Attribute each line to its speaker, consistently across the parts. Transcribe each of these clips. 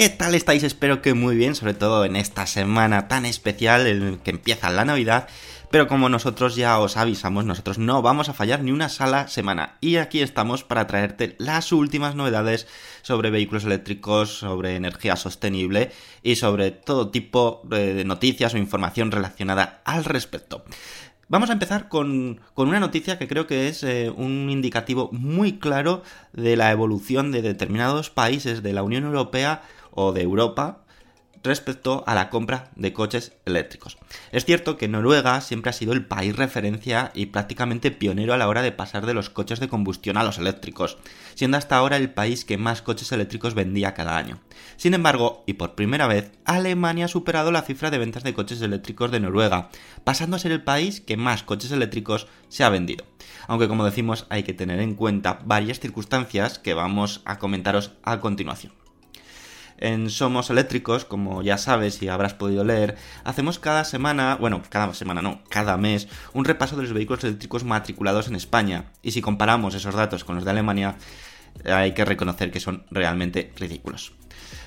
Speaker 1: ¿Qué tal estáis? Espero que muy bien, sobre todo en esta semana tan especial en que empieza la Navidad. Pero como nosotros ya os avisamos, nosotros no vamos a fallar ni una sola semana. Y aquí estamos para traerte las últimas novedades sobre vehículos eléctricos, sobre energía sostenible y sobre todo tipo de noticias o información relacionada al respecto. Vamos a empezar con, con una noticia que creo que es eh, un indicativo muy claro de la evolución de determinados países de la Unión Europea o de Europa respecto a la compra de coches eléctricos. Es cierto que Noruega siempre ha sido el país referencia y prácticamente pionero a la hora de pasar de los coches de combustión a los eléctricos, siendo hasta ahora el país que más coches eléctricos vendía cada año. Sin embargo, y por primera vez, Alemania ha superado la cifra de ventas de coches eléctricos de Noruega, pasando a ser el país que más coches eléctricos se ha vendido. Aunque como decimos hay que tener en cuenta varias circunstancias que vamos a comentaros a continuación. En Somos Eléctricos, como ya sabes y habrás podido leer, hacemos cada semana, bueno, cada semana no, cada mes, un repaso de los vehículos eléctricos matriculados en España. Y si comparamos esos datos con los de Alemania, hay que reconocer que son realmente ridículos.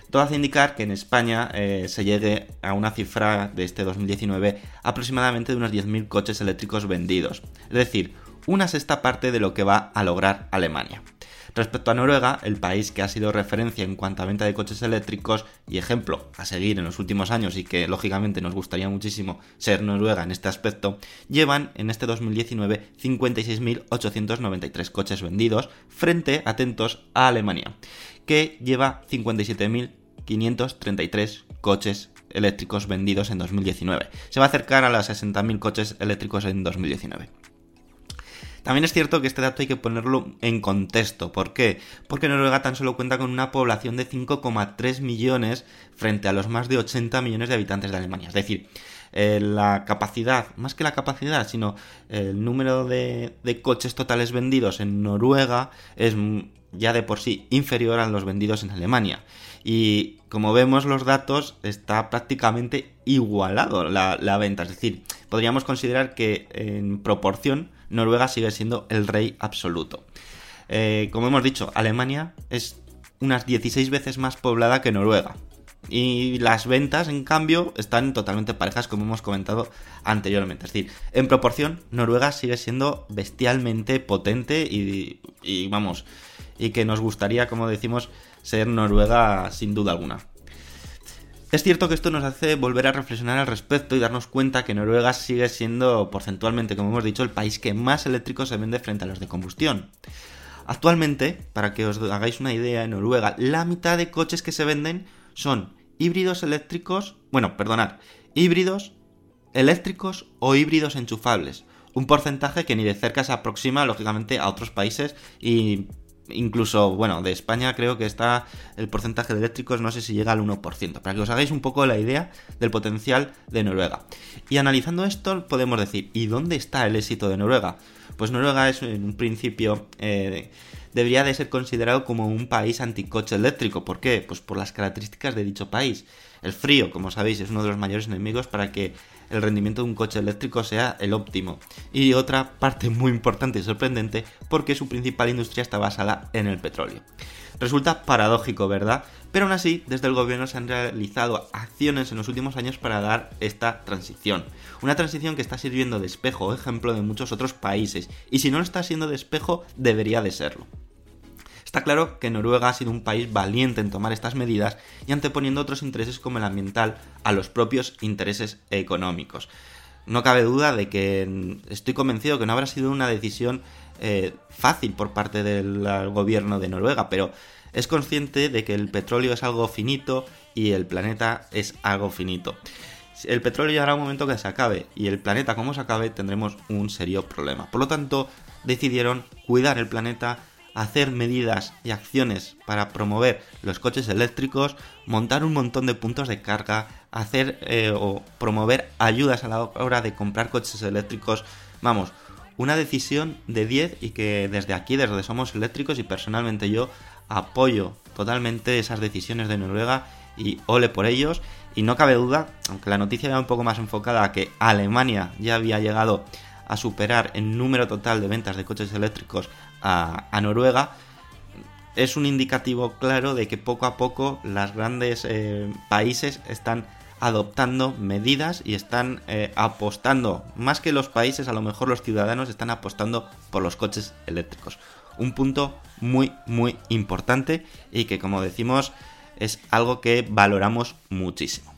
Speaker 1: Todo hace indicar que en España eh, se llegue a una cifra de este 2019 aproximadamente de unos 10.000 coches eléctricos vendidos. Es decir, una sexta parte de lo que va a lograr Alemania. Respecto a Noruega, el país que ha sido referencia en cuanto a venta de coches eléctricos y ejemplo a seguir en los últimos años y que lógicamente nos gustaría muchísimo ser Noruega en este aspecto, llevan en este 2019 56.893 coches vendidos frente, atentos, a Alemania, que lleva 57.533 coches eléctricos vendidos en 2019. Se va a acercar a los 60.000 coches eléctricos en 2019. También es cierto que este dato hay que ponerlo en contexto. ¿Por qué? Porque Noruega tan solo cuenta con una población de 5,3 millones frente a los más de 80 millones de habitantes de Alemania. Es decir, eh, la capacidad, más que la capacidad, sino el número de, de coches totales vendidos en Noruega es ya de por sí inferior a los vendidos en Alemania. Y como vemos los datos, está prácticamente igualado la, la venta. Es decir, podríamos considerar que en proporción Noruega sigue siendo el rey absoluto. Eh, como hemos dicho, Alemania es unas 16 veces más poblada que Noruega. Y las ventas, en cambio, están totalmente parejas, como hemos comentado anteriormente. Es decir, en proporción, Noruega sigue siendo bestialmente potente y, y vamos, y que nos gustaría, como decimos, ser Noruega sin duda alguna. Es cierto que esto nos hace volver a reflexionar al respecto y darnos cuenta que Noruega sigue siendo porcentualmente, como hemos dicho, el país que más eléctricos se vende frente a los de combustión. Actualmente, para que os hagáis una idea, en Noruega la mitad de coches que se venden son híbridos eléctricos, bueno, perdonad, híbridos eléctricos o híbridos enchufables. Un porcentaje que ni de cerca se aproxima, lógicamente, a otros países y incluso, bueno, de España creo que está el porcentaje de eléctricos, no sé si llega al 1%, para que os hagáis un poco la idea del potencial de Noruega. Y analizando esto, podemos decir, ¿y dónde está el éxito de Noruega? Pues Noruega es en un principio, eh, debería de ser considerado como un país anticoche eléctrico. ¿Por qué? Pues por las características de dicho país. El frío, como sabéis, es uno de los mayores enemigos para que el rendimiento de un coche eléctrico sea el óptimo. Y otra parte muy importante y sorprendente, porque su principal industria está basada en el petróleo. Resulta paradójico, ¿verdad? Pero aún así, desde el gobierno se han realizado acciones en los últimos años para dar esta transición. Una transición que está sirviendo de espejo ejemplo de muchos otros países. Y si no lo está siendo de espejo, debería de serlo. Está claro que Noruega ha sido un país valiente en tomar estas medidas y anteponiendo otros intereses como el ambiental a los propios intereses económicos. No cabe duda de que estoy convencido que no habrá sido una decisión eh, fácil por parte del gobierno de Noruega, pero es consciente de que el petróleo es algo finito y el planeta es algo finito. El petróleo llegará un momento que se acabe y el planeta como se acabe tendremos un serio problema. Por lo tanto, decidieron cuidar el planeta hacer medidas y acciones para promover los coches eléctricos, montar un montón de puntos de carga, hacer eh, o promover ayudas a la hora de comprar coches eléctricos. Vamos, una decisión de 10 y que desde aquí, desde Somos Eléctricos y personalmente yo apoyo totalmente esas decisiones de Noruega y ole por ellos. Y no cabe duda, aunque la noticia era un poco más enfocada a que Alemania ya había llegado a superar en número total de ventas de coches eléctricos a, Noruega, es un indicativo claro de que poco a poco los grandes eh, países están adoptando medidas y están eh, apostando, más que los países, a lo mejor los ciudadanos están apostando por los coches eléctricos. Un punto muy, muy importante y que, como decimos, es algo que valoramos muchísimo.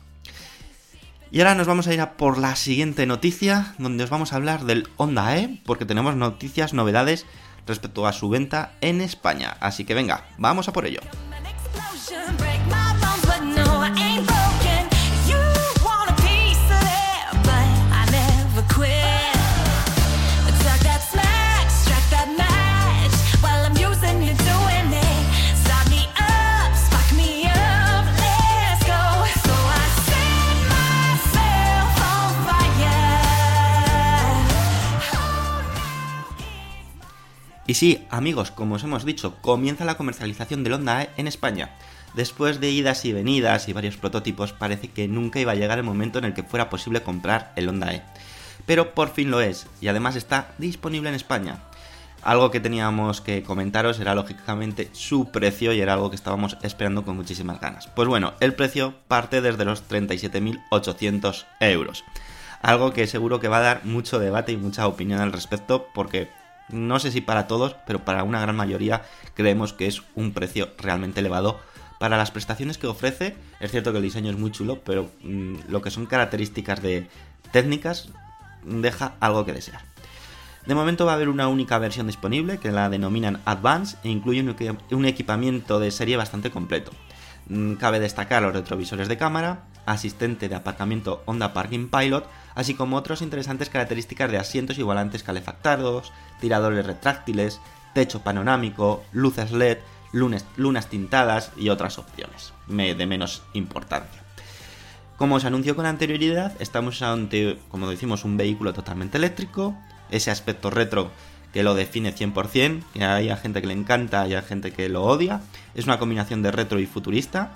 Speaker 1: Y ahora nos vamos a ir a por la siguiente noticia, donde os vamos a hablar del Honda E, porque tenemos noticias, novedades respecto a su venta en España. Así que venga, vamos a por ello. Y sí, amigos, como os hemos dicho, comienza la comercialización del Honda E en España. Después de idas y venidas y varios prototipos, parece que nunca iba a llegar el momento en el que fuera posible comprar el Honda E. Pero por fin lo es, y además está disponible en España. Algo que teníamos que comentaros era lógicamente su precio y era algo que estábamos esperando con muchísimas ganas. Pues bueno, el precio parte desde los 37.800 euros. Algo que seguro que va a dar mucho debate y mucha opinión al respecto porque no sé si para todos, pero para una gran mayoría creemos que es un precio realmente elevado para las prestaciones que ofrece. Es cierto que el diseño es muy chulo, pero mm, lo que son características de técnicas deja algo que desear. De momento va a haber una única versión disponible que la denominan Advance e incluye un equipamiento de serie bastante completo. Mm, cabe destacar los retrovisores de cámara, asistente de aparcamiento Honda Parking Pilot, así como otras interesantes características de asientos y volantes calefactados, tiradores retráctiles, techo panorámico, luces LED, lunas tintadas y otras opciones de menos importancia. Como se anunció con anterioridad, estamos ante, como decimos, un vehículo totalmente eléctrico, ese aspecto retro que lo define 100%, que hay gente que le encanta y hay gente que lo odia, es una combinación de retro y futurista,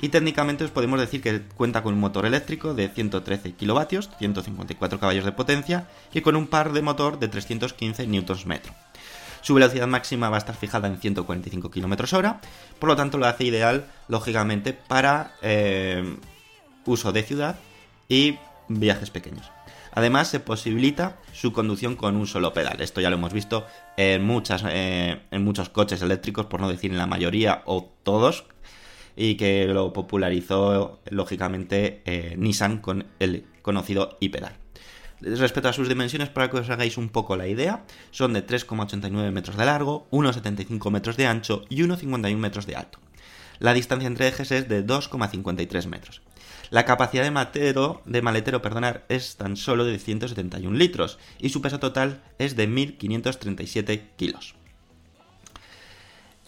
Speaker 1: y técnicamente os podemos decir que cuenta con un motor eléctrico de 113 kilovatios, 154 caballos de potencia y con un par de motor de 315 Nm. Su velocidad máxima va a estar fijada en 145 km hora, por lo tanto lo hace ideal, lógicamente, para eh, uso de ciudad y viajes pequeños. Además, se posibilita su conducción con un solo pedal. Esto ya lo hemos visto en, muchas, eh, en muchos coches eléctricos, por no decir en la mayoría o todos, y que lo popularizó lógicamente eh, Nissan con el conocido iPedal. Respecto a sus dimensiones, para que os hagáis un poco la idea, son de 3,89 metros de largo, 1,75 metros de ancho y 1,51 metros de alto. La distancia entre ejes es de 2,53 metros. La capacidad de maletero, de maletero perdonar, es tan solo de 171 litros y su peso total es de 1.537 kilos.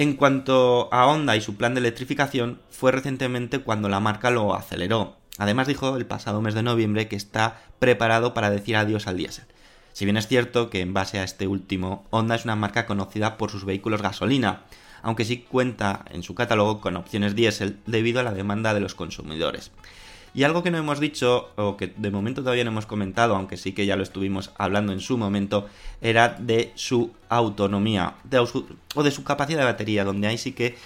Speaker 1: En cuanto a Honda y su plan de electrificación, fue recientemente cuando la marca lo aceleró. Además dijo el pasado mes de noviembre que está preparado para decir adiós al diésel. Si bien es cierto que en base a este último, Honda es una marca conocida por sus vehículos gasolina, aunque sí cuenta en su catálogo con opciones diésel debido a la demanda de los consumidores. Y algo que no hemos dicho, o que de momento todavía no hemos comentado, aunque sí que ya lo estuvimos hablando en su momento, era de su autonomía, o de su capacidad de batería, donde ahí sí que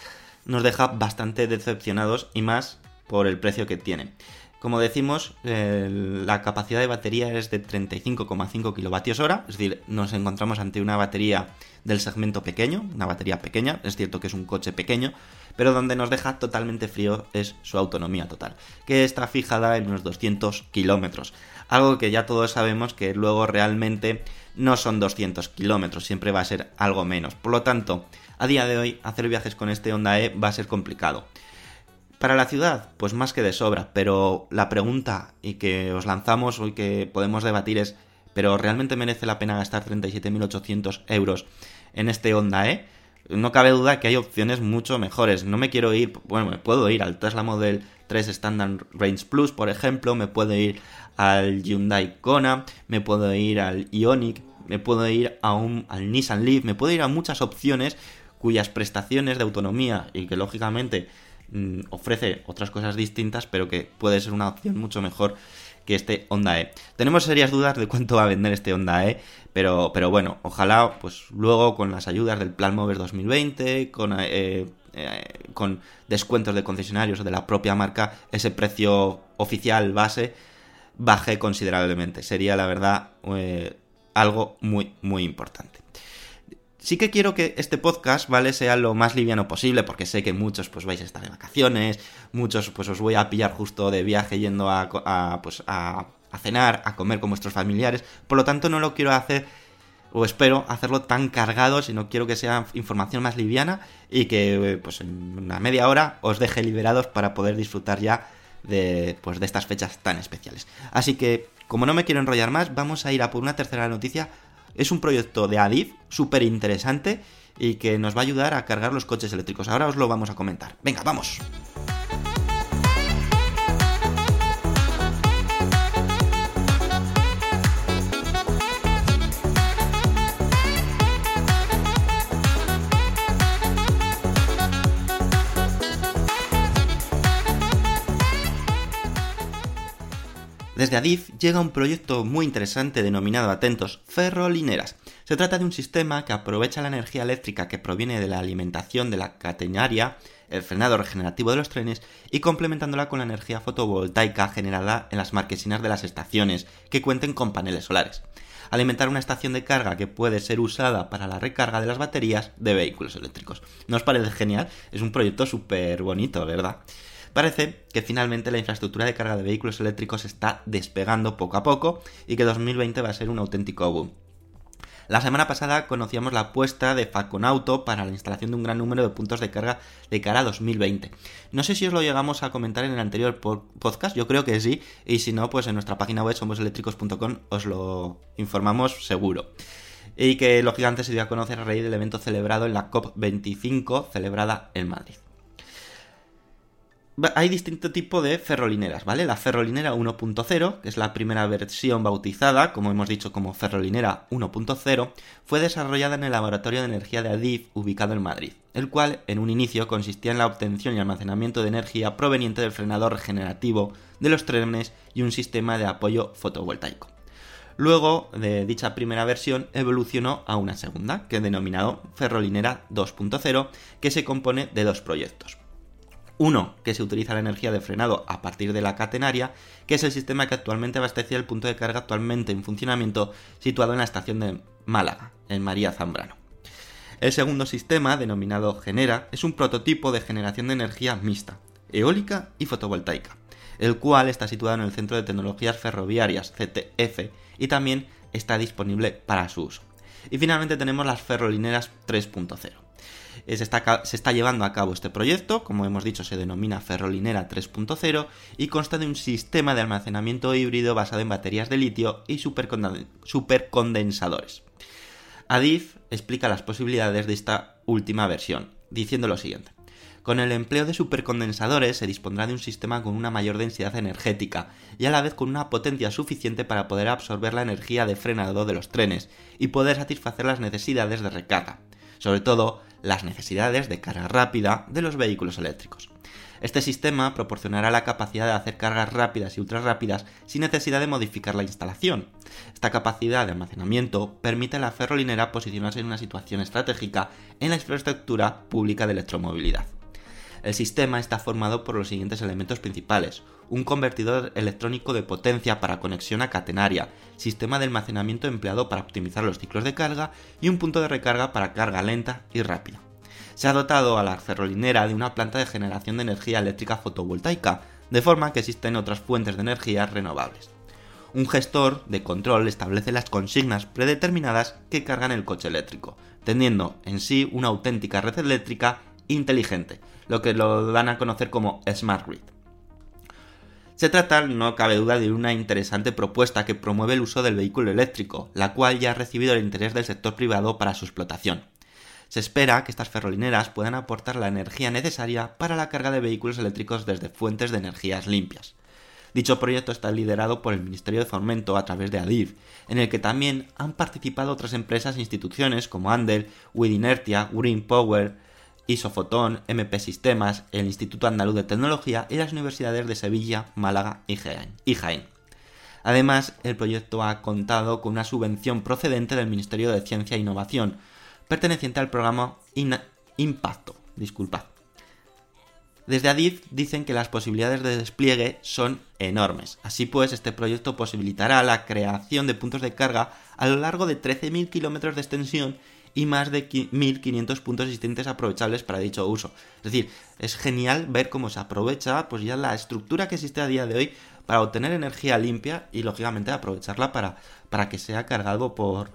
Speaker 1: nos deja bastante decepcionados y más por el precio que tiene. Como decimos, la capacidad de batería es de 35,5 kWh, es decir, nos encontramos ante una batería del segmento pequeño, una batería pequeña, es cierto que es un coche pequeño, pero donde nos deja totalmente frío es su autonomía total, que está fijada en unos 200 kilómetros, algo que ya todos sabemos que luego realmente no son 200 kilómetros, siempre va a ser algo menos. Por lo tanto, a día de hoy hacer viajes con este Honda E va a ser complicado. Para la ciudad, pues más que de sobra, pero la pregunta y que os lanzamos hoy que podemos debatir es, ¿pero realmente merece la pena gastar 37.800 euros en este Honda E? No cabe duda que hay opciones mucho mejores. No me quiero ir, bueno, me puedo ir al Tesla Model 3 Standard Range Plus, por ejemplo, me puedo ir al Hyundai Kona, me puedo ir al Ioniq, me puedo ir a un, al Nissan Leaf, me puedo ir a muchas opciones cuyas prestaciones de autonomía y que lógicamente Mm, ofrece otras cosas distintas, pero que puede ser una opción mucho mejor que este Honda E. Tenemos serias dudas de cuánto va a vender este Honda E, pero, pero bueno, ojalá pues luego con las ayudas del Plan Mover 2020, con, eh, eh, con descuentos de concesionarios o de la propia marca, ese precio oficial base baje considerablemente. Sería la verdad eh, algo muy, muy importante. Sí que quiero que este podcast, ¿vale? Sea lo más liviano posible, porque sé que muchos pues vais a estar de vacaciones, muchos pues os voy a pillar justo de viaje yendo a, pues, a, cenar, a comer con vuestros familiares. Por lo tanto, no lo quiero hacer, o espero hacerlo tan cargado, sino quiero que sea información más liviana y que pues en una media hora os deje liberados para poder disfrutar ya de, pues, de estas fechas tan especiales. Así que, como no me quiero enrollar más, vamos a ir a por una tercera noticia es un proyecto de Adif súper interesante y que nos va a ayudar a cargar los coches eléctricos. Ahora os lo vamos a comentar. Venga, vamos. Desde Adif llega un proyecto muy interesante denominado Atentos Ferrolineras. Se trata de un sistema que aprovecha la energía eléctrica que proviene de la alimentación de la catenaria, el frenado regenerativo de los trenes y complementándola con la energía fotovoltaica generada en las marquesinas de las estaciones que cuenten con paneles solares. Alimentar una estación de carga que puede ser usada para la recarga de las baterías de vehículos eléctricos. ¿No os parece genial? Es un proyecto súper bonito, ¿verdad? Parece que finalmente la infraestructura de carga de vehículos eléctricos está despegando poco a poco y que 2020 va a ser un auténtico boom. La semana pasada conocíamos la apuesta de Auto para la instalación de un gran número de puntos de carga de cara a 2020. No sé si os lo llegamos a comentar en el anterior podcast, yo creo que sí, y si no, pues en nuestra página web somoseléctricos.com os lo informamos seguro. Y que lógicamente se dio a conocer a raíz del evento celebrado en la COP25 celebrada en Madrid hay distinto tipo de ferrolineras, ¿vale? La ferrolinera 1.0, que es la primera versión bautizada, como hemos dicho como ferrolinera 1.0, fue desarrollada en el laboratorio de energía de Adif ubicado en Madrid, el cual en un inicio consistía en la obtención y almacenamiento de energía proveniente del frenador regenerativo de los trenes y un sistema de apoyo fotovoltaico. Luego de dicha primera versión evolucionó a una segunda, que denominado Ferrolinera 2.0, que se compone de dos proyectos. Uno, que se utiliza la energía de frenado a partir de la catenaria, que es el sistema que actualmente abastece el punto de carga actualmente en funcionamiento situado en la estación de Málaga, en María Zambrano. El segundo sistema, denominado Genera, es un prototipo de generación de energía mixta, eólica y fotovoltaica, el cual está situado en el Centro de Tecnologías Ferroviarias, CTF, y también está disponible para su uso. Y finalmente tenemos las ferrolineras 3.0 se está, llevando a cabo este proyecto, como hemos dicho se denomina Ferrolinera 3.0 y consta de un sistema de almacenamiento híbrido basado en baterías de litio y supercondensadores. Adif explica las posibilidades de esta última versión, diciendo lo siguiente. Con el empleo de supercondensadores se dispondrá de un sistema con una mayor densidad energética y a la vez con una potencia suficiente para poder absorber la energía de frenado de los trenes y poder satisfacer las necesidades de recarga, sobre todo las necesidades de carga rápida de los vehículos eléctricos. Este sistema proporcionará la capacidad de hacer cargas rápidas y ultra rápidas sin necesidad de modificar la instalación. Esta capacidad de almacenamiento permite a la ferrolinera posicionarse en una situación estratégica en la infraestructura pública de electromovilidad. El sistema está formado por los siguientes elementos principales. Un convertidor electrónico de potencia para conexión a catenaria, sistema de almacenamiento empleado para optimizar los ciclos de carga y un punto de recarga para carga lenta y rápida. Se ha dotado a la ferrolinera de una planta de generación de energía eléctrica fotovoltaica, de forma que existen otras fuentes de energía renovables. Un gestor de control establece las consignas predeterminadas que cargan el coche eléctrico, teniendo en sí una auténtica red eléctrica inteligente, lo que lo dan a conocer como Smart Grid. Se trata, no cabe duda, de una interesante propuesta que promueve el uso del vehículo eléctrico, la cual ya ha recibido el interés del sector privado para su explotación. Se espera que estas ferrolineras puedan aportar la energía necesaria para la carga de vehículos eléctricos desde fuentes de energías limpias. Dicho proyecto está liderado por el Ministerio de Fomento a través de ADIF, en el que también han participado otras empresas e instituciones como Andel, Widinertia, Green Power, Isofotón, MP Sistemas, el Instituto Andaluz de Tecnología y las universidades de Sevilla, Málaga y Jaén. Además, el proyecto ha contado con una subvención procedente del Ministerio de Ciencia e Innovación, perteneciente al programa Impacto. Disculpad. Desde Adif dicen que las posibilidades de despliegue son enormes. Así pues, este proyecto posibilitará la creación de puntos de carga a lo largo de 13.000 kilómetros de extensión y más de 1500 puntos existentes aprovechables para dicho uso. Es decir, es genial ver cómo se aprovecha pues ya la estructura que existe a día de hoy para obtener energía limpia y lógicamente aprovecharla para, para que sea cargado por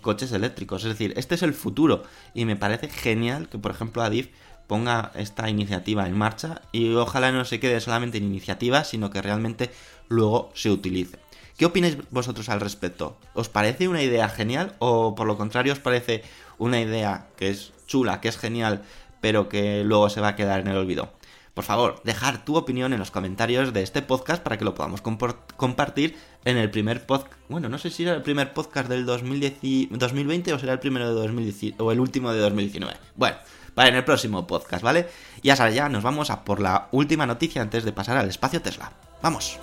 Speaker 1: coches eléctricos. Es decir, este es el futuro y me parece genial que por ejemplo Adif ponga esta iniciativa en marcha y ojalá no se quede solamente en iniciativa, sino que realmente luego se utilice. ¿Qué opináis vosotros al respecto? ¿Os parece una idea genial o por lo contrario os parece una idea que es chula, que es genial, pero que luego se va a quedar en el olvido? Por favor, dejar tu opinión en los comentarios de este podcast para que lo podamos compartir en el primer podcast. Bueno, no sé si era el primer podcast del 2020 o será el primero de 2019 o el último de 2019. Bueno, para en el próximo podcast, ¿vale? Y ya ya nos vamos a por la última noticia antes de pasar al espacio Tesla. ¡Vamos!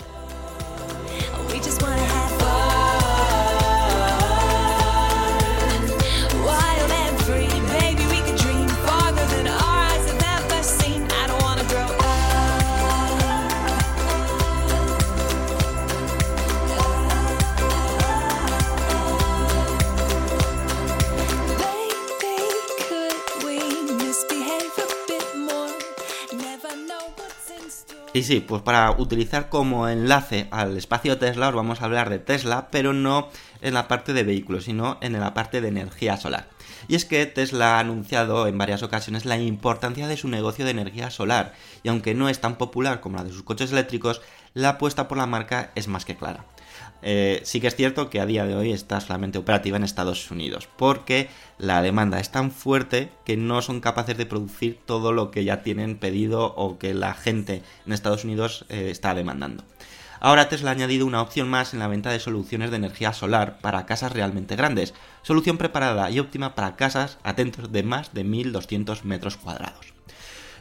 Speaker 1: Y sí, pues para utilizar como enlace al espacio Tesla os vamos a hablar de Tesla, pero no en la parte de vehículos, sino en la parte de energía solar. Y es que Tesla ha anunciado en varias ocasiones la importancia de su negocio de energía solar, y aunque no es tan popular como la de sus coches eléctricos, la apuesta por la marca es más que clara. Eh, sí que es cierto que a día de hoy está solamente operativa en Estados Unidos, porque la demanda es tan fuerte que no son capaces de producir todo lo que ya tienen pedido o que la gente en Estados Unidos eh, está demandando. Ahora Tesla ha añadido una opción más en la venta de soluciones de energía solar para casas realmente grandes, solución preparada y óptima para casas atentos de más de 1200 metros cuadrados.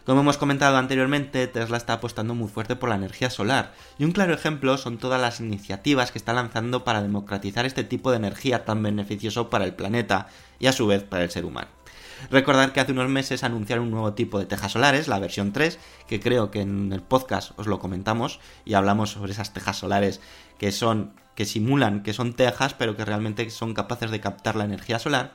Speaker 1: Como hemos comentado anteriormente, Tesla está apostando muy fuerte por la energía solar, y un claro ejemplo son todas las iniciativas que está lanzando para democratizar este tipo de energía tan beneficioso para el planeta y a su vez para el ser humano. Recordad que hace unos meses anunciaron un nuevo tipo de tejas solares, la versión 3, que creo que en el podcast os lo comentamos y hablamos sobre esas tejas solares que son que simulan que son tejas, pero que realmente son capaces de captar la energía solar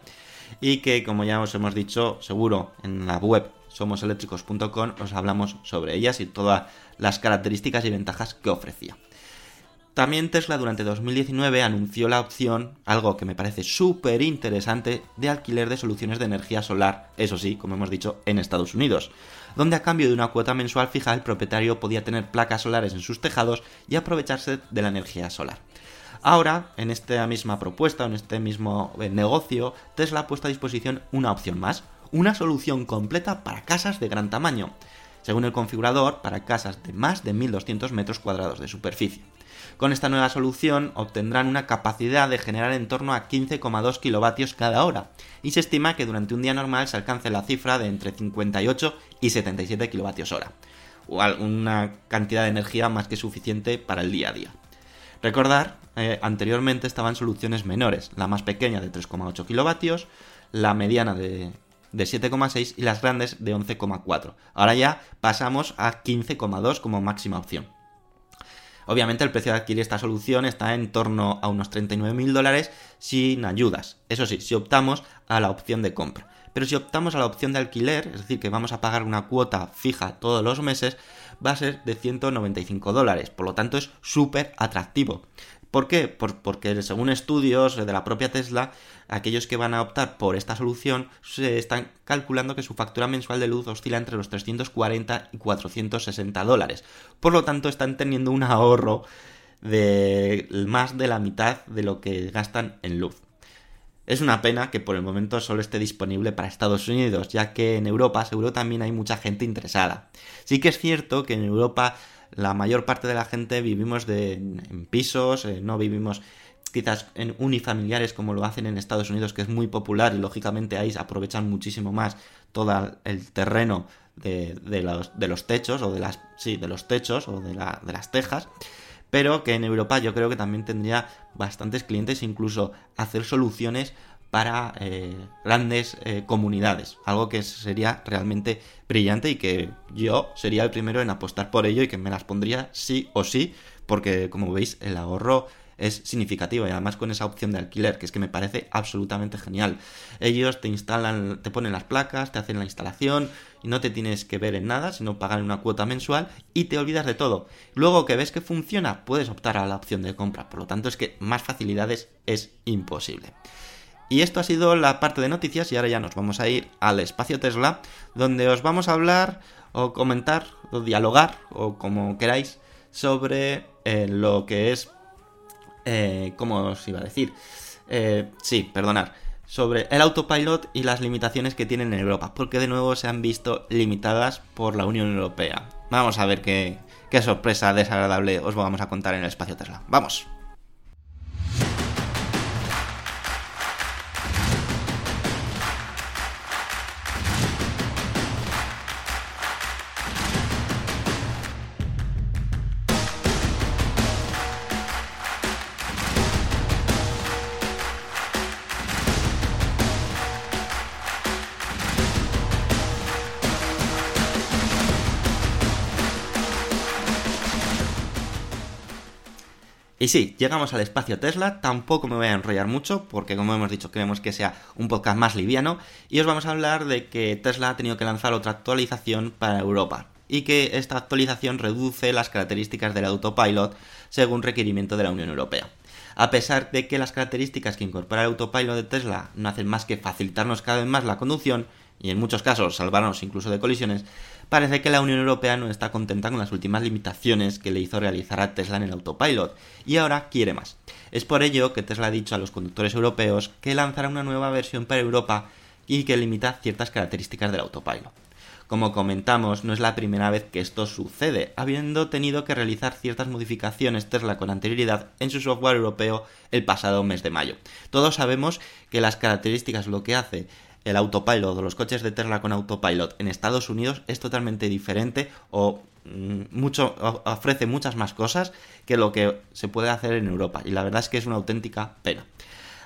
Speaker 1: y que como ya os hemos dicho, seguro en la web somoseléctricos.com os hablamos sobre ellas y todas las características y ventajas que ofrecía. También Tesla durante 2019 anunció la opción, algo que me parece súper interesante, de alquiler de soluciones de energía solar, eso sí, como hemos dicho, en Estados Unidos, donde a cambio de una cuota mensual fija el propietario podía tener placas solares en sus tejados y aprovecharse de la energía solar. Ahora, en esta misma propuesta, en este mismo eh, negocio, Tesla ha puesto a disposición una opción más, una solución completa para casas de gran tamaño, según el configurador para casas de más de 1200 metros cuadrados de superficie. Con esta nueva solución obtendrán una capacidad de generar en torno a 15,2 kilovatios cada hora y se estima que durante un día normal se alcance la cifra de entre 58 y 77 kilovatios hora, o una cantidad de energía más que suficiente para el día a día. Recordar, eh, anteriormente estaban soluciones menores, la más pequeña de 3,8 kilovatios, la mediana de, de 7,6 y las grandes de 11,4. Ahora ya pasamos a 15,2 como máxima opción. Obviamente el precio de adquirir esta solución está en torno a unos 39.000 dólares sin ayudas. Eso sí, si optamos a la opción de compra. Pero si optamos a la opción de alquiler, es decir, que vamos a pagar una cuota fija todos los meses, va a ser de 195 dólares. Por lo tanto, es súper atractivo. ¿Por qué? porque según estudios de la propia Tesla, aquellos que van a optar por esta solución se están calculando que su factura mensual de luz oscila entre los 340 y 460 dólares. Por lo tanto, están teniendo un ahorro de más de la mitad de lo que gastan en luz. Es una pena que por el momento solo esté disponible para Estados Unidos, ya que en Europa seguro también hay mucha gente interesada. Sí que es cierto que en Europa la mayor parte de la gente vivimos de, en pisos, eh, no vivimos quizás en unifamiliares como lo hacen en Estados Unidos, que es muy popular y lógicamente ahí aprovechan muchísimo más todo el terreno de, los, de los, techos o de las sí, de los techos o de, la, de las tejas pero que en Europa yo creo que también tendría bastantes clientes incluso hacer soluciones para eh, grandes eh, comunidades. Algo que sería realmente brillante y que yo sería el primero en apostar por ello y que me las pondría sí o sí, porque como veis el ahorro es significativo y además con esa opción de alquiler, que es que me parece absolutamente genial. Ellos te instalan, te ponen las placas, te hacen la instalación y no te tienes que ver en nada, sino pagar una cuota mensual y te olvidas de todo. Luego que ves que funciona, puedes optar a la opción de compra. Por lo tanto, es que más facilidades es imposible. Y esto ha sido la parte de noticias y ahora ya nos vamos a ir al espacio Tesla, donde os vamos a hablar o comentar o dialogar o como queráis sobre eh, lo que es... Eh, ¿Cómo os iba a decir? Eh, sí, perdonad sobre el autopilot y las limitaciones que tienen en Europa, porque de nuevo se han visto limitadas por la Unión Europea. Vamos a ver qué, qué sorpresa desagradable os vamos a contar en el espacio Tesla. ¡Vamos! Y sí, llegamos al espacio Tesla, tampoco me voy a enrollar mucho porque como hemos dicho queremos que sea un podcast más liviano y os vamos a hablar de que Tesla ha tenido que lanzar otra actualización para Europa y que esta actualización reduce las características del autopilot según requerimiento de la Unión Europea. A pesar de que las características que incorpora el autopilot de Tesla no hacen más que facilitarnos cada vez más la conducción y en muchos casos salvarnos incluso de colisiones, parece que la Unión Europea no está contenta con las últimas limitaciones que le hizo realizar a Tesla en el autopilot y ahora quiere más. Es por ello que Tesla ha dicho a los conductores europeos que lanzará una nueva versión para Europa y que limita ciertas características del autopilot. Como comentamos, no es la primera vez que esto sucede, habiendo tenido que realizar ciertas modificaciones Tesla con anterioridad en su software europeo el pasado mes de mayo. Todos sabemos que las características, lo que hace el autopilot o los coches de Tesla con autopilot en Estados Unidos es totalmente diferente o mm, mucho ofrece muchas más cosas que lo que se puede hacer en Europa y la verdad es que es una auténtica pena.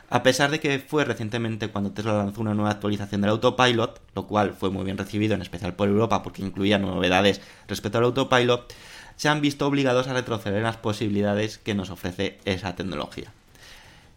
Speaker 1: A pesar de que fue recientemente cuando Tesla lanzó una nueva actualización del autopilot, lo cual fue muy bien recibido en especial por Europa porque incluía novedades respecto al autopilot, se han visto obligados a retroceder en las posibilidades que nos ofrece esa tecnología.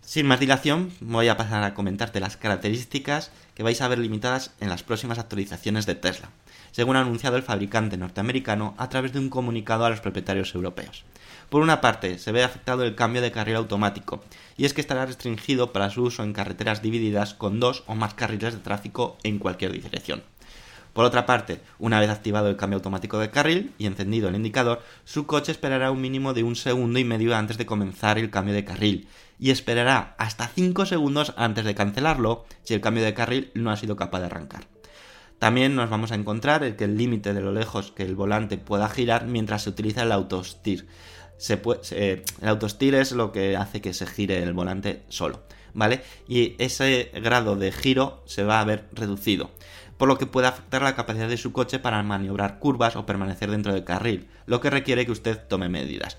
Speaker 1: Sin más dilación, voy a pasar a comentarte las características que vais a ver limitadas en las próximas actualizaciones de Tesla, según ha anunciado el fabricante norteamericano a través de un comunicado a los propietarios europeos. Por una parte, se ve afectado el cambio de carril automático, y es que estará restringido para su uso en carreteras divididas con dos o más carriles de tráfico en cualquier dirección. Por otra parte, una vez activado el cambio automático de carril y encendido el indicador, su coche esperará un mínimo de un segundo y medio antes de comenzar el cambio de carril y esperará hasta 5 segundos antes de cancelarlo si el cambio de carril no ha sido capaz de arrancar. También nos vamos a encontrar que el límite de lo lejos que el volante pueda girar mientras se utiliza el autosteer. Se puede, se- el es lo que hace que se gire el volante solo, ¿vale? Y ese grado de giro se va a ver reducido, por lo que puede afectar la capacidad de su coche para maniobrar curvas o permanecer dentro del carril, lo que requiere que usted tome medidas.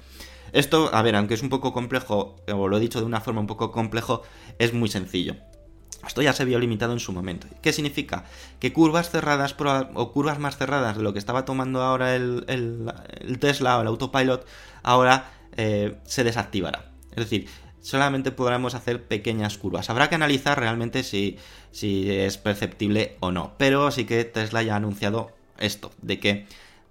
Speaker 1: Esto, a ver, aunque es un poco complejo, o lo he dicho de una forma un poco complejo, es muy sencillo. Esto ya se vio limitado en su momento. ¿Qué significa? Que curvas cerradas o curvas más cerradas de lo que estaba tomando ahora el Tesla o el autopilot, ahora eh, se desactivará. Es decir, solamente podremos hacer pequeñas curvas. Habrá que analizar realmente si, si es perceptible o no. Pero sí que Tesla ya ha anunciado esto, de que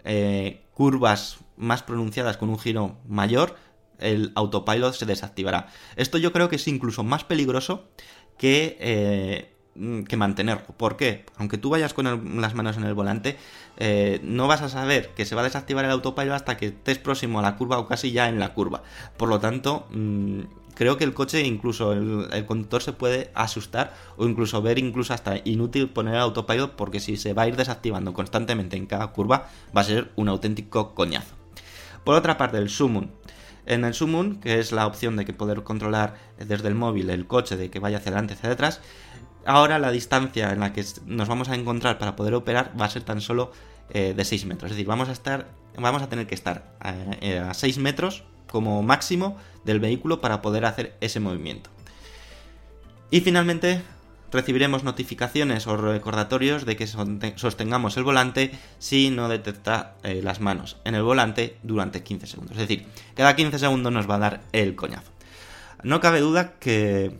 Speaker 1: eh, curvas más pronunciadas con un giro mayor, el autopilot se desactivará. Esto yo creo que es incluso más peligroso que, eh, mm, que mantenerlo. ¿Por qué? Aunque tú vayas con las manos en el volante, eh, no vas a saber que se va a desactivar el autopilot hasta que estés próximo a la curva o casi ya en la curva. Por lo tanto, mm, creo que el coche, incluso el, el conductor se puede asustar o incluso ver incluso hasta inútil poner el autopilot porque si se va a ir desactivando constantemente en cada curva va a ser un auténtico coñazo. Por otra parte, el Summon. En el Summon, que es la opción de que poder controlar desde el móvil el coche, de que vaya hacia adelante, hacia detrás, ahora la distancia en la que nos vamos a encontrar para poder operar va a ser tan solo eh, de 6 metros. Es decir, vamos a estar, vamos a tener que estar eh, a 6 metros como máximo del vehículo para poder hacer ese movimiento. Y finalmente recibiremos notificaciones o recordatorios de que sostengamos el volante si no detecta eh, las manos en el volante durante 15 segundos. Es decir, cada 15 segundos nos va a dar el coñazo. No cabe duda que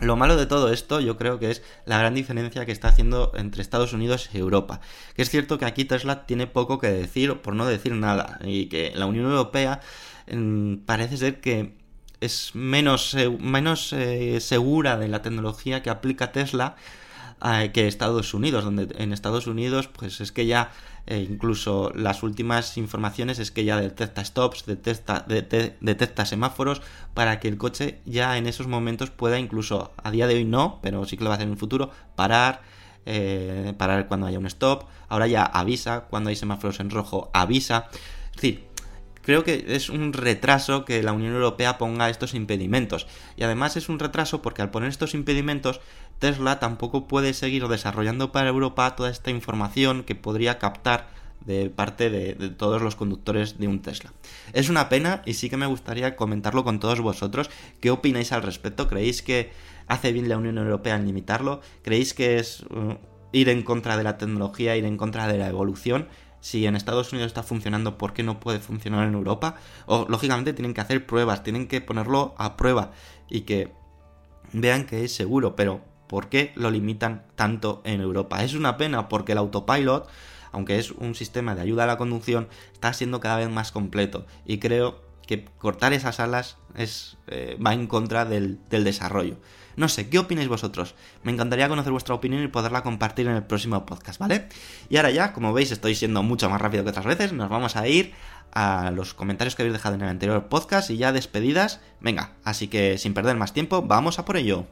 Speaker 1: lo malo de todo esto yo creo que es la gran diferencia que está haciendo entre Estados Unidos y Europa. Que es cierto que aquí Tesla tiene poco que decir, por no decir nada, y que la Unión Europea mm, parece ser que es menos, eh, menos eh, segura de la tecnología que aplica Tesla eh, que Estados Unidos, donde en Estados Unidos pues es que ya incluso las últimas informaciones es que ya detecta stops, detecta, dete- detecta semáforos para que el coche ya en esos momentos pueda incluso, a día de hoy no, pero sí que lo va a hacer en el futuro, parar, parar cuando haya un stop, ahora ya avisa, cuando hay semáforos en rojo avisa, es decir, Creo que es un retraso que la Unión Europea ponga estos impedimentos. Y además es un retraso porque al poner estos impedimentos, Tesla tampoco puede seguir desarrollando para Europa toda esta información que podría captar de parte de, todos los conductores de un Tesla. Es una pena y sí que me gustaría comentarlo con todos vosotros. ¿Qué opináis al respecto? ¿Creéis que hace bien la Unión Europea en limitarlo? ¿Creéis que es uh, ir en contra de la tecnología, ir en contra de la evolución? Si en Estados Unidos está funcionando, ¿por qué no puede funcionar en Europa? O lógicamente tienen que hacer pruebas, tienen que ponerlo a prueba y que vean que es seguro, pero ¿por qué lo limitan tanto en Europa? Es una pena porque el autopilot, aunque es un sistema de ayuda a la conducción, está siendo cada vez más completo y creo que cortar esas alas eh, va en contra del desarrollo. No sé, ¿qué opináis vosotros? Me encantaría conocer vuestra opinión y poderla compartir en el próximo podcast, ¿vale? Y ahora ya, como veis, estoy siendo mucho más rápido que otras veces. Nos vamos a ir a los comentarios que habéis dejado en el anterior podcast y ya despedidas. Venga, así que sin perder más tiempo, vamos a por ello.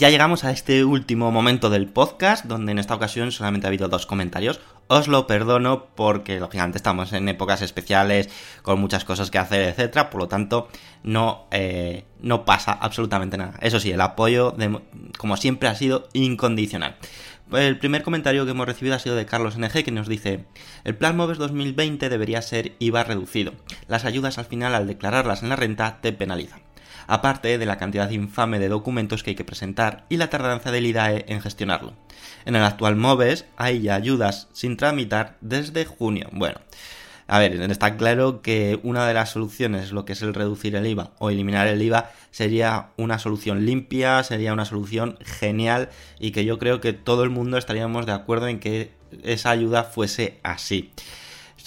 Speaker 1: Ya llegamos a este último momento del podcast, donde en esta ocasión solamente ha habido dos comentarios. Os lo perdono porque, lógicamente, estamos en épocas especiales, con muchas cosas que hacer, etcétera. Por lo tanto, no, eh, no pasa absolutamente nada. Eso sí, el apoyo, de, como siempre, ha sido incondicional. El primer comentario que hemos recibido ha sido de Carlos NG, que nos dice: El plan MOVES 2020 debería ser IVA reducido. Las ayudas al final, al declararlas en la renta, te penalizan. Aparte de la cantidad infame de documentos que hay que presentar y la tardanza del IDAE en gestionarlo. En el actual MOVES hay ya ayudas sin tramitar desde junio. Bueno, a ver, está claro que una de las soluciones, lo que es el reducir el IVA o eliminar el IVA, sería una solución limpia, sería una solución genial y que yo creo que todo el mundo estaríamos de acuerdo en que esa ayuda fuese así.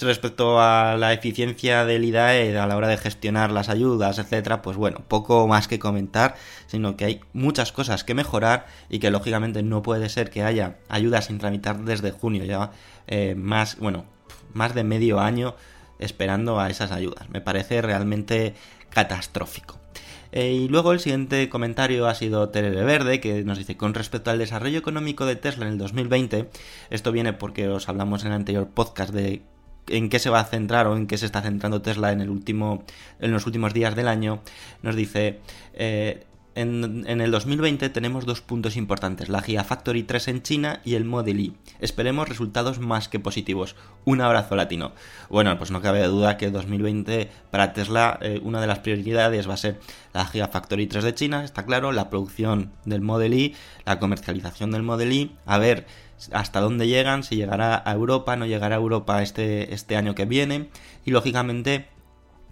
Speaker 1: Respecto a la eficiencia del IDAE a la hora de gestionar las ayudas, etcétera, pues bueno, poco más que comentar, sino que hay muchas cosas que mejorar y que lógicamente no puede ser que haya ayudas sin tramitar desde junio, ya eh, más, bueno, más de medio año esperando a esas ayudas. Me parece realmente catastrófico. Eh, y luego el siguiente comentario ha sido Terere Verde, que nos dice, con respecto al desarrollo económico de Tesla en el 2020, esto viene porque os hablamos en el anterior podcast de en qué se va a centrar o en qué se está centrando Tesla en el último en los últimos días del año nos dice eh, en, el 2020 tenemos dos puntos importantes, la Gigafactory 3 en China y el Model Y. Esperemos resultados más que positivos. Un abrazo latino. Bueno, pues no cabe duda que el 2020 para Tesla eh, una de las prioridades va a ser la Gigafactory 3 de China, está claro, la producción del Model Y, la comercialización del Model Y, a ver hasta dónde llegan, si llegará a Europa, no llegará a Europa este, este año que viene y lógicamente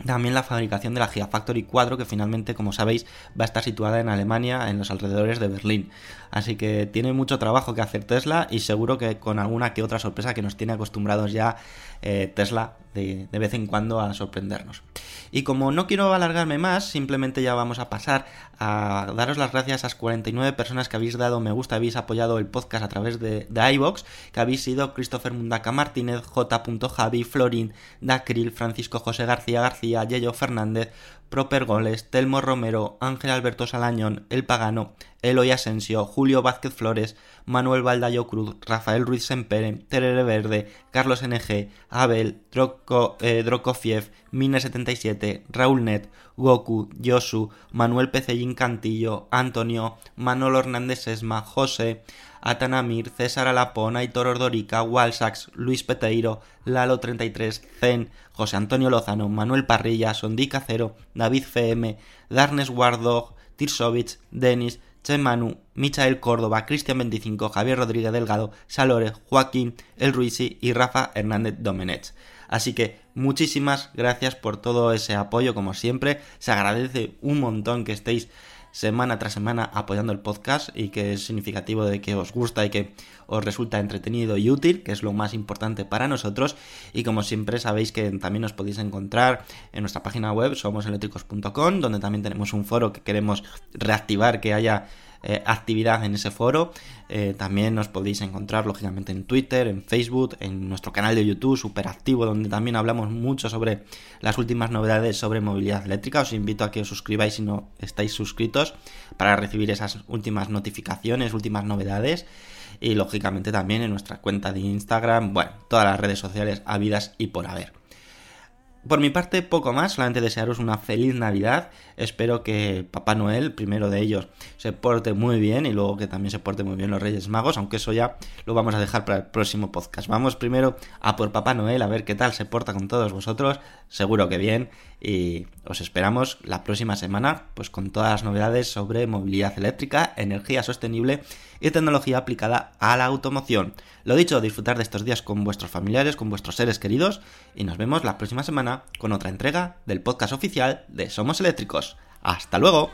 Speaker 1: también la fabricación de la Gigafactory 4, que finalmente, como sabéis, va a estar situada en Alemania, en los alrededores de Berlín. Así que tiene mucho trabajo que hacer Tesla y seguro que con alguna que otra sorpresa que nos tiene acostumbrados ya eh, Tesla de, vez en cuando a sorprendernos. Y como no quiero alargarme más, simplemente ya vamos a pasar a daros las gracias a las 49 personas que habéis dado me gusta, habéis apoyado el podcast a través de, de iVox, que habéis sido Christopher Mundaca Martínez, J. Javi, Florín, Dacril, Francisco José García García, Yello Fernández, Proper Goles, Telmo Romero, Ángel Alberto Salañón, El Pagano, Eloy Asensio, Julio Vázquez Flores, Manuel Baldayo Cruz, Rafael Ruiz Sempere, Terere Verde, Carlos NG, Abel, eh, Drokofiev, Mine77, Raúl Net, Goku, Yosu, Manuel Pecellín Cantillo, Antonio, Manolo Hernández Esma, José, Atanamir, César Alapón, Aitor Ordorica, Walsax, Luis Peteiro, Lalo33, Zen, José Antonio Lozano, Manuel Parrilla, Sondi Cacero, David FM, Darnes Wardog, Tirsovich, Denis, Chemanu, Michael Córdoba, Cristian 25, Javier Rodríguez Delgado, Salore, Joaquín, El Ruisi y Rafa Hernández Domenech. Así que muchísimas gracias por todo ese apoyo, como siempre. Se agradece un montón que estéis semana tras semana apoyando el podcast y que es significativo de que os gusta y que os resulta entretenido y útil, que es lo más importante para nosotros. Y como siempre sabéis que también os podéis encontrar en nuestra página web somoseléctricos.com, donde también tenemos un foro que queremos reactivar, que haya eh, actividad en ese foro. Eh, también nos podéis encontrar lógicamente en Twitter, en Facebook, en nuestro canal de YouTube súper activo donde también hablamos mucho sobre las últimas novedades sobre movilidad eléctrica. Os invito a que os suscribáis si no estáis suscritos para recibir esas últimas notificaciones, últimas novedades. Y lógicamente también en nuestra cuenta de Instagram, bueno, todas las redes sociales habidas y por haber. Por mi parte, poco más, solamente desearos una feliz Navidad. Espero que Papá Noel, primero de ellos, se porte muy bien y luego que también se porte muy bien los Reyes Magos, aunque eso ya lo vamos a dejar para el próximo podcast. Vamos primero a por Papá Noel, a ver qué tal se porta con todos vosotros. Seguro que bien y os esperamos la próxima semana, pues con todas las novedades sobre movilidad eléctrica, energía sostenible y tecnología aplicada a la automoción. Lo dicho, disfrutar de estos días con vuestros familiares, con vuestros seres queridos y nos vemos la próxima semana con otra entrega del podcast oficial de Somos Eléctricos. ¡Hasta luego!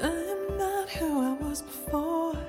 Speaker 1: I'm not who I was before.